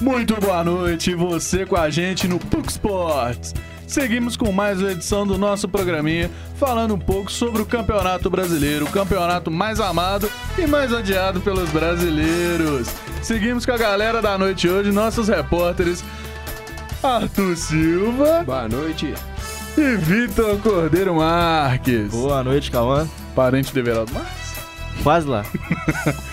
Muito boa noite, você com a gente no PUC Sports. Seguimos com mais uma edição do nosso programinha, falando um pouco sobre o Campeonato Brasileiro, o campeonato mais amado e mais odiado pelos brasileiros. Seguimos com a galera da noite hoje, nossos repórteres Arthur Silva. Boa noite. E Vitor Cordeiro Marques. Boa noite, Cauã. Parente de Everaldo Marques? Quase lá.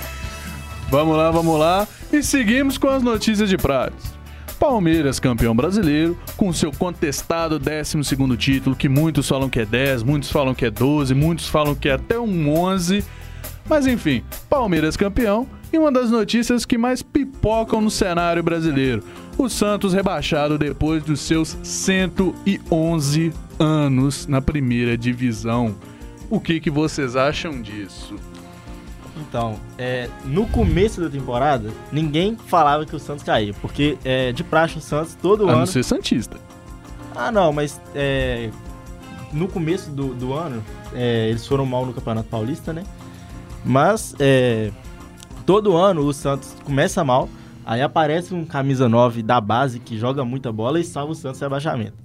vamos lá, vamos lá. E seguimos com as notícias de pratos. Palmeiras, campeão brasileiro, com seu contestado 12 título, que muitos falam que é 10, muitos falam que é 12, muitos falam que é até um 11. Mas enfim, Palmeiras campeão e uma das notícias que mais pipocam no cenário brasileiro. O Santos rebaixado depois dos seus 111 anos na primeira divisão. O que, que vocês acham disso? Então, é, no começo da temporada, ninguém falava que o Santos caía, porque é, de praxe o Santos todo a ano. não ser Santista. Ah, não, mas é, no começo do, do ano, é, eles foram mal no Campeonato Paulista, né? Mas é, todo ano o Santos começa mal, aí aparece um camisa 9 da base que joga muita bola e salva o Santos de abaixamento.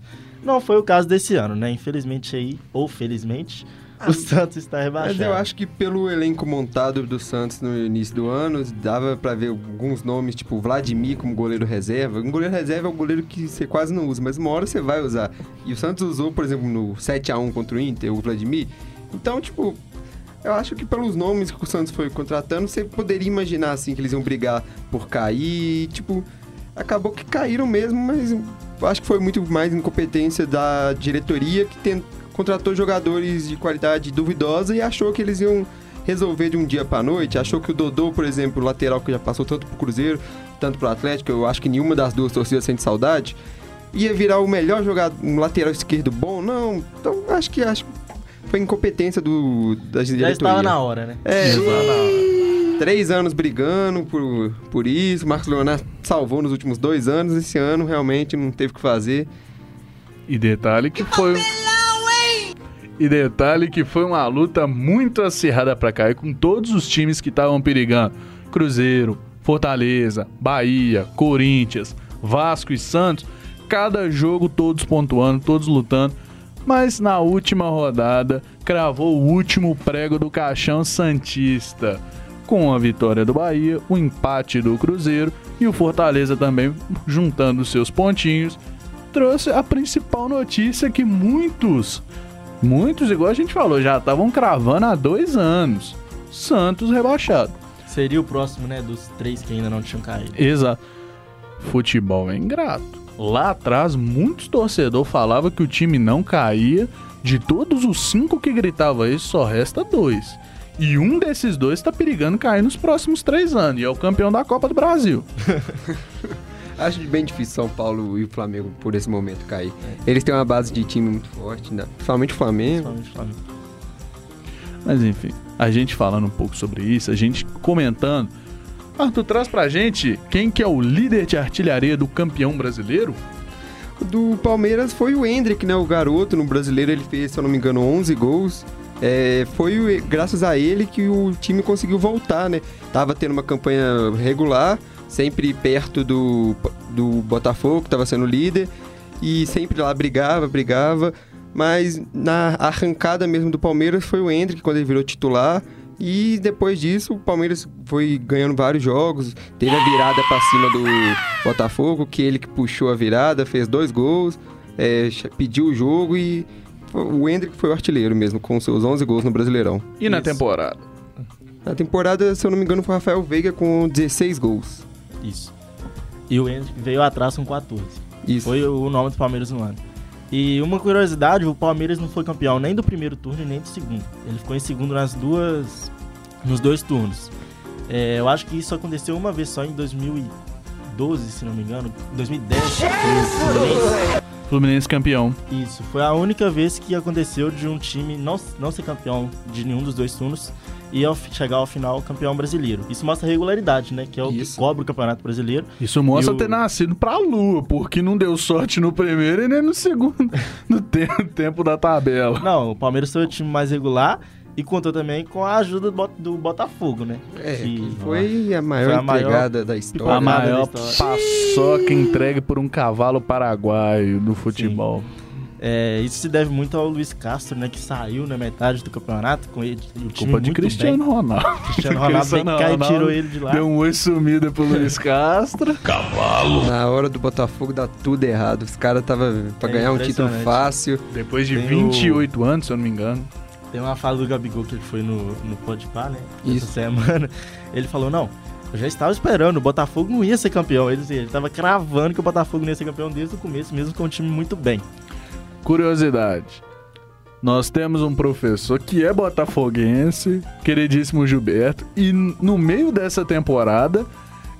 Não foi o caso desse ano, né? Infelizmente aí, ou felizmente, o Santos está rebaixado. Mas eu acho que pelo elenco montado do Santos no início do ano, dava para ver alguns nomes, tipo Vladimir como goleiro reserva. Um goleiro reserva é um goleiro que você quase não usa, mas uma hora você vai usar. E o Santos usou, por exemplo, no 7 a 1 contra o Inter, o Vladimir. Então, tipo, eu acho que pelos nomes que o Santos foi contratando, você poderia imaginar assim que eles iam brigar por cair, e, tipo, acabou que caíram mesmo, mas acho que foi muito mais incompetência da diretoria que tentou contratou jogadores de qualidade duvidosa e achou que eles iam resolver de um dia para noite. Achou que o Dodô, por exemplo, o lateral que já passou tanto pro Cruzeiro, tanto pro Atlético, eu acho que nenhuma das duas torcidas sente saudade, ia virar o melhor jogador, um lateral esquerdo bom. Não, então acho que acho foi incompetência do da diretoria. Já estava na hora, né? É, estava na hora. Três anos brigando por, por isso. Marcos Leonardo salvou nos últimos dois anos. Esse ano realmente não teve o que fazer. E detalhe que foi. E detalhe que foi uma luta muito acirrada para cair com todos os times que estavam perigando: Cruzeiro, Fortaleza, Bahia, Corinthians, Vasco e Santos. Cada jogo todos pontuando, todos lutando. Mas na última rodada cravou o último prego do caixão santista. Com a vitória do Bahia, o empate do Cruzeiro e o Fortaleza também juntando seus pontinhos, trouxe a principal notícia que muitos Muitos, igual a gente falou, já estavam cravando há dois anos. Santos rebaixado. Seria o próximo, né, dos três que ainda não tinham caído. Exato. Futebol é ingrato. Lá atrás, muitos torcedores falavam que o time não caía. De todos os cinco que gritavam isso, só resta dois. E um desses dois está perigando cair nos próximos três anos. E é o campeão da Copa do Brasil. Acho bem difícil São Paulo e o Flamengo por esse momento cair. Eles têm uma base de time muito forte, né? principalmente o Flamengo. Principalmente o Flamengo. Mas enfim, a gente falando um pouco sobre isso, a gente comentando. Arthur, traz pra gente quem que é o líder de artilharia do campeão brasileiro? Do Palmeiras foi o Hendrick, né? O garoto no brasileiro, ele fez, se eu não me engano, 11 gols. É, foi graças a ele que o time conseguiu voltar, né? Tava tendo uma campanha regular, sempre perto do, do Botafogo, que estava sendo líder, e sempre lá brigava, brigava. Mas na arrancada mesmo do Palmeiras foi o Hendrick quando ele virou titular. E depois disso, o Palmeiras foi ganhando vários jogos. Teve a virada para cima do Botafogo, que ele que puxou a virada, fez dois gols, é, pediu o jogo e o Hendrick foi o artilheiro mesmo, com seus 11 gols no Brasileirão. E na Isso. temporada? Na temporada, se eu não me engano, foi o Rafael Veiga com 16 gols. Isso. E o Hendrick veio atrás com 14. Isso. Foi o nome do Palmeiras no ano. E uma curiosidade, o Palmeiras não foi campeão nem do primeiro turno nem do segundo. Ele ficou em segundo nas duas nos dois turnos. É, eu acho que isso aconteceu uma vez só em 2012, se não me engano. 2010. Fluminense. Fluminense campeão. Isso, foi a única vez que aconteceu de um time não, não ser campeão de nenhum dos dois turnos e ao chegar ao final campeão brasileiro. Isso mostra regularidade, né? Que é o Isso. que cobra o Campeonato Brasileiro. Isso mostra o... ter nascido pra lua, porque não deu sorte no primeiro e nem no segundo, no te tempo da tabela. Não, o Palmeiras foi o time mais regular E contou também com a ajuda do, Bot- do Botafogo, né? É, Que- foi a maior Foi a maior entregada da A história. Nada maior da história. paçoca entregue por um cavalo paraguaio do futebol. É, isso se deve muito ao Luiz Castro, né? Que saiu na metade do campeonato com ele, o time Culpa de muito Cristiano bem. Ronaldo. Cristiano Ronaldo vem cá e tirou ele de lá. Deu um oi sumida pro Luiz Castro. Na hora do Botafogo dá tudo errado. Os caras tava pra É ganhar um título fácil. Depois de Tem 28 anos, se eu não me engano. Tem uma fala do Gabigol que ele foi no, no Podpah, né? Isso. Essa semana. Ele falou, não, eu já estava esperando, o Botafogo não ia ser campeão. Ele, ele tava cravando que o Botafogo não ia ser campeão desde o começo, mesmo com um time muito bem. Curiosidade. Nós temos um professor que é botafoguense, queridíssimo Gilberto, e no meio dessa temporada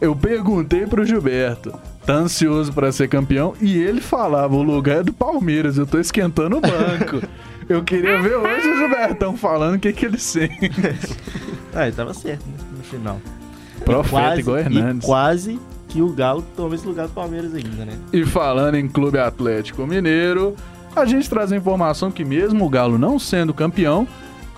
eu perguntei pro Gilberto, tá ansioso pra ser campeão? E ele falava, o lugar é do Palmeiras, eu tô esquentando o banco. eu queria ver hoje o Gilbertão falando o que, que ele sente. Ah, ele tava certo, né? No final. Profeta quase, igual e Hernandes. quase que o Galo toma esse lugar do Palmeiras ainda, né? E falando em Clube Atlético Mineiro, a gente traz a informação que mesmo o Galo não sendo campeão,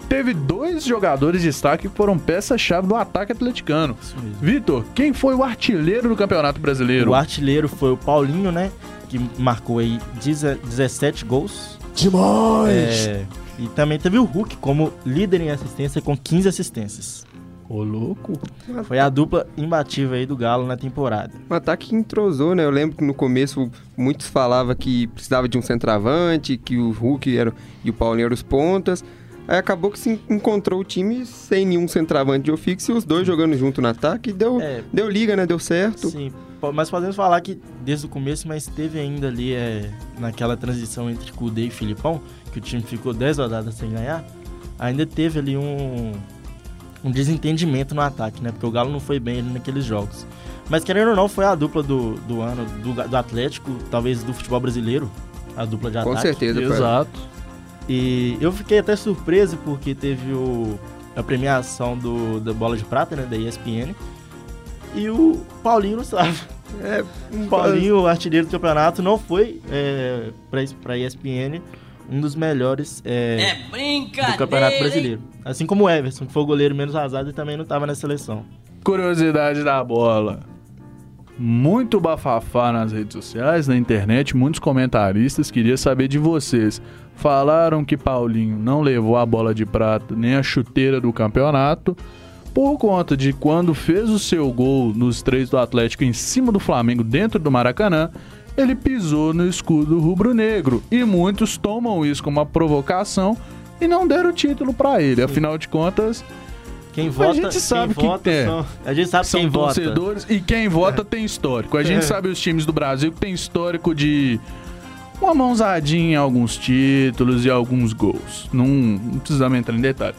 teve dois jogadores de destaque que foram peça-chave do ataque atleticano. Vitor, quem foi o artilheiro do Campeonato Brasileiro? O artilheiro foi o Paulinho, né? Que marcou aí 10 17 gols. Demais! É, e também teve o Hulk como líder em assistência com 15 assistências. Ô, louco. Foi a dupla imbatível aí do Galo na temporada. Um ataque que entrosou, né? Eu lembro que no começo muitos falavam que precisava de um centroavante, que o Hulk era, e o Paulinho eram os pontas. Aí acabou que se encontrou o time sem nenhum centroavante de ofício e os dois jogando junto no ataque. Deu, É. deu liga, né? Deu certo. Sim, mas podemos falar que desde o começo, mas teve ainda ali é, naquela transição entre Kudê e Filipão, que o time ficou 10 rodadas sem ganhar, ainda teve ali um, um desentendimento no ataque, né? Porque o Galo não foi bem ali naqueles jogos. Mas querendo ou não, foi a dupla do, do ano do, do Atlético, talvez do futebol brasileiro, a dupla de Com ataque. certeza. foi. Exato. E eu fiquei até surpreso porque teve o, a premiação do, da Bola de Prata, né? Da ESPN. E o Paulinho não estava. É, um O Paulinho, o artilheiro do campeonato, não foi é, para a ESPN um dos melhores é, É do Campeonato? Brasileiro. Assim como o Everson, que foi o goleiro menos vazado e também não estava na seleção. Curiosidade da bola. Muito bafafá nas redes sociais, na internet, muitos comentaristas queria saber de vocês. Falaram que Paulinho não levou a bola de prata nem a chuteira do campeonato por conta de quando fez o seu gol nos três do Atlético em cima do Flamengo dentro do Maracanã, ele pisou no escudo rubro-negro e muitos tomam isso como uma provocação e não deram o título pra ele. Afinal de contas, Quem A vota, gente sabe quem que vota é. são, A gente sabe são quem vota. torcedores e quem vota tem histórico. A gente É. sabe os times do Brasil que tem histórico de uma mãozadinha em alguns títulos e alguns gols. Não, não precisamos entrar em detalhe.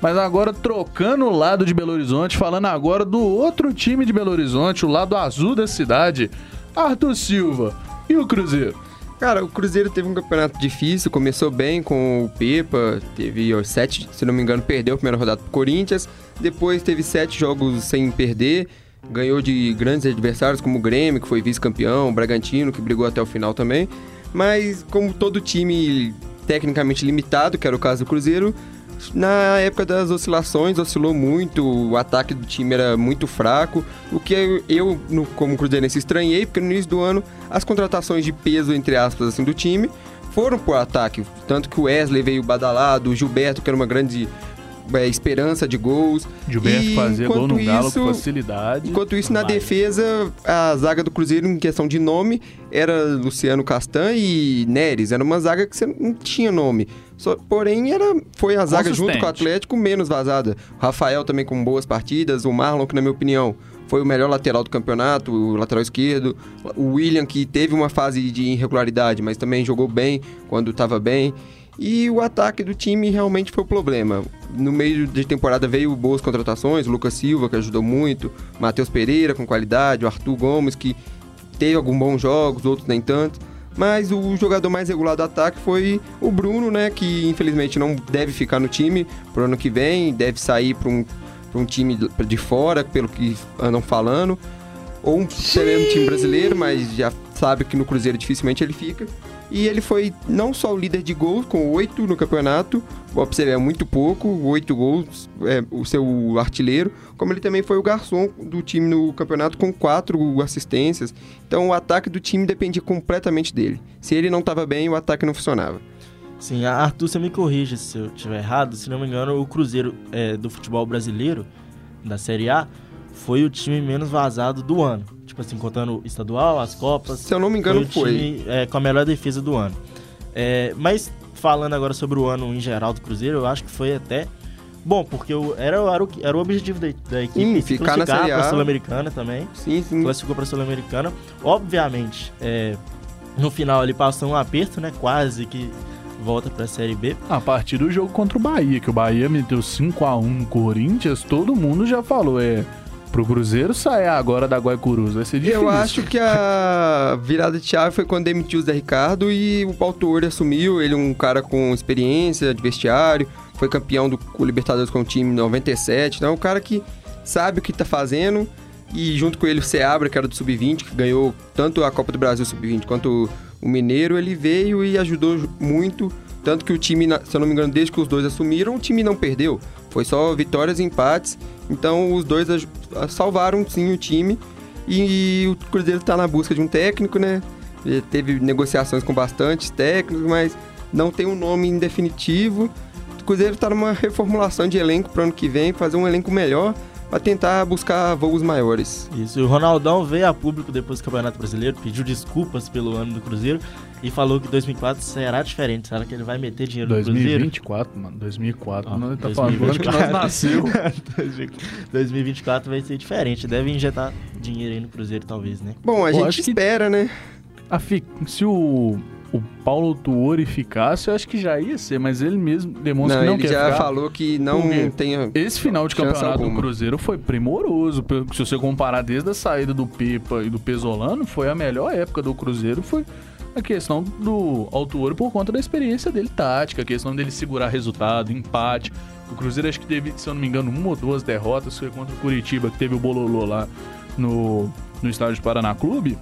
Mas agora trocando o lado de Belo Horizonte, falando agora do outro time de Belo Horizonte, o lado azul da cidade, Arthur Silva e o Cruzeiro. Cara, o Cruzeiro teve um campeonato difícil, começou bem com o Pepa, teve ó, sete, se não me engano, perdeu a primeira rodada pro Corinthians, depois teve sete jogos sem perder, ganhou de grandes adversários como o Grêmio, que foi vice-campeão, o Bragantino, que brigou até o final também, mas como todo time tecnicamente limitado, que era o caso do Cruzeiro, na época das oscilações, oscilou muito, o ataque do time era muito fraco, o que eu, como cruzeirense, estranhei, porque no início do ano, as contratações de peso, entre aspas, assim, do time, foram pro ataque. Tanto que o Wesley veio badalado, o Gilberto, que era uma grande é, esperança de gols. Gilberto fazia gol no enquanto Galo isso- com facilidade. Enquanto isso, na defesa, a zaga do Cruzeiro, em questão de nome, era Luciano Castan e Neres. Era uma zaga que você não tinha nome. Só- porém, era, foi a zaga junto com o Atlético menos vazada. O Rafael também com boas partidas. O Marlon, que na minha opinião foi o melhor lateral do campeonato, o lateral esquerdo. O William, que teve uma fase de irregularidade, mas também jogou bem quando estava bem. E o ataque do time realmente foi o problema. No meio de temporada veio boas contratações, o Lucas Silva, que ajudou muito, Matheus Pereira com qualidade, o Arthur Gomes, que teve alguns bons jogos, outros nem tanto. Mas o jogador mais regular do ataque foi o Bruno, né? Que infelizmente não deve ficar no time pro ano que vem, deve sair para um, um time de fora, pelo que andam falando. Ou um excelente time brasileiro, mas já sabe que no Cruzeiro dificilmente ele fica. E ele foi não só o líder de gols, com oito no campeonato, observe, é muito pouco, oito gols, é, o seu artilheiro, como ele também foi o garçom do time no campeonato com quatro assistências. Então o ataque do time dependia completamente dele. Se ele não estava bem, o ataque não funcionava. Sim, Arthur, você me corrija se eu estiver errado. Se não me engano, o Cruzeiro é, do futebol brasileiro, da Série A, foi o time menos vazado do ano. Tipo assim, contando o estadual, as Copas. Se eu não me engano, foi. O time, foi. É, com a melhor defesa do ano. É, mas falando agora sobre o ano em geral do Cruzeiro, eu acho que foi até bom, porque eu, era, era, o, era o objetivo da, da equipe sim, ficar na Série A. Sul-Americana também. Sim, sim. Classificou para a Sul-Americana. Obviamente, é, no final ele passou um aperto, né? Quase que volta para a Série B. A partir do jogo contra o Bahia, que o Bahia meteu 5 a 1 no Corinthians, todo mundo já falou, é pro Cruzeiro sair agora da Guaicurus. Vai ser difícil. Eu acho que a virada de chave foi quando demitiu o Zé Ricardo e o Pautori assumiu. Ele é um cara com experiência de vestiário, foi campeão do Libertadores com o time em 97. Então é um cara que sabe o que tá fazendo. E junto com ele o Seabra, que era do Sub-20, que ganhou tanto a Copa do Brasil Sub-20 quanto o Mineiro, ele veio e ajudou muito. Tanto que o time, se eu não me engano, desde que os dois assumiram, o time não perdeu. Foi só vitórias e empates. Então os dois salvaram sim o time. E, o Cruzeiro está na busca de um técnico, né? Ele teve negociações com bastantes técnicos, mas não tem um nome definitivo. O Cruzeiro está numa reformulação de elenco para o ano que vem, fazer um elenco melhor para tentar buscar voos maiores. Isso, e o Ronaldão veio a público depois do Campeonato Brasileiro, pediu desculpas pelo ano do Cruzeiro e falou que 2004 será diferente. Será que ele vai meter dinheiro 2024, no Cruzeiro? 2024, mano. 2024. Ah, não, tá 2024. falando que nós nasceu. 2024 vai ser diferente. Deve injetar dinheiro aí no Cruzeiro, talvez, né? Bom, a Pô, gente espera, que... né? A fi... Se o o Paulo Tuori ficasse, eu acho que já ia ser, mas ele mesmo demonstra não, que não ele quer já ficar. falou que não tem Esse final de campeonato do Cruzeiro foi primoroso. Se você comparar desde a saída do Pepa e do Pesolano, foi a melhor época do Cruzeiro, foi a questão do Altuori por conta da experiência dele tática, a questão dele segurar resultado, empate. O Cruzeiro acho que teve, se eu não me engano, uma ou duas derrotas, foi contra o Curitiba, que teve o Bololô lá no, no estádio de Paraná Clube.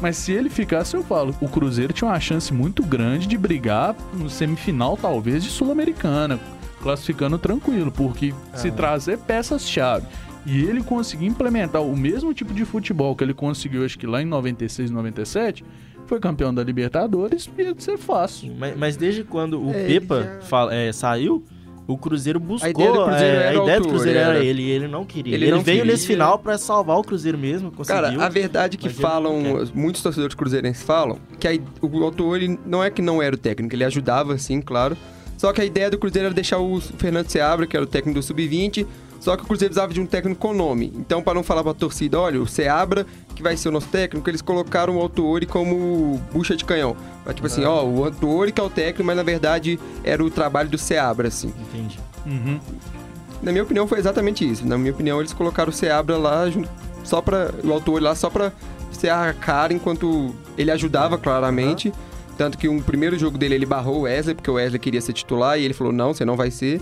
Mas se ele ficasse, eu falo, o Cruzeiro tinha uma chance muito grande de brigar no semifinal, talvez, de Sul-Americana, classificando tranquilo, porque ah. se trazer peças-chave e ele conseguir implementar o mesmo tipo de futebol que ele conseguiu, acho que lá em 96, 97, foi campeão da Libertadores, ia ser fácil. Mas, mas desde quando o é, Pepa já... fala, é, saiu, o Cruzeiro buscou. A ideia do Cruzeiro, é, a ideia do Cruzeiro era, era ele e ele não queria. Ele, ele não veio queria. nesse final para salvar o Cruzeiro mesmo. Conseguiu, Cara, a verdade é que falam, muitos torcedores cruzeirenses falam, que a, o autor ele não é que não era o técnico, ele ajudava, sim, claro. Só que a ideia do Cruzeiro era deixar o Fernando Seabra, que era o técnico do Sub-20, só que o Cruzeiro precisava de um técnico com nome. Então, para não falar para a torcida, olha, o Seabra, que vai ser o nosso técnico, eles colocaram o Autori como bucha de canhão. Tipo assim, ó, o Autori que é o técnico, mas na verdade era o trabalho do Seabra, assim. Entendi. Uhum. Na minha opinião, foi exatamente isso. Na minha opinião, eles colocaram o Seabra lá só para o Autori lá só para ser a cara enquanto ele ajudava claramente. Uhum. Tanto que um primeiro jogo dele ele barrou o Wesley, porque o Wesley queria ser titular e ele falou: não, você não vai ser.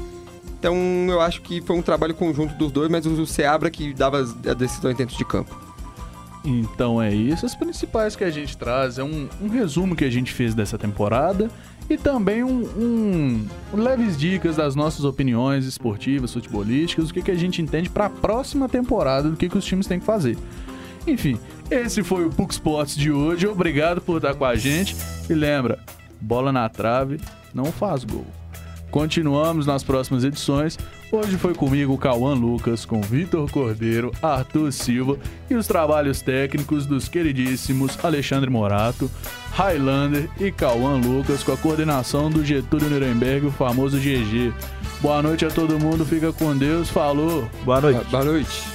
Então eu acho que foi um trabalho conjunto dos dois, mas o Seabra que dava as decisões dentro de campo. Então é isso, as principais que a gente traz, é um, um resumo que a gente fez dessa temporada e também um, um, um, leves dicas das nossas opiniões esportivas, futebolísticas, o que, que a gente entende para a próxima temporada, do que, que os times têm que fazer. Enfim, esse foi o Puck Sports de hoje, obrigado por estar com a gente e lembra, bola na trave não faz gol. Continuamos nas próximas edições. Hoje foi comigo Cauã Lucas, com Vitor Cordeiro, Arthur Silva e os trabalhos técnicos dos queridíssimos Alexandre Morato, Highlander e Cauã Lucas, com a coordenação do Getúlio Nuremberg, o famoso GG. Boa noite a todo mundo, fica com Deus, falou. Boa noite. Boa noite.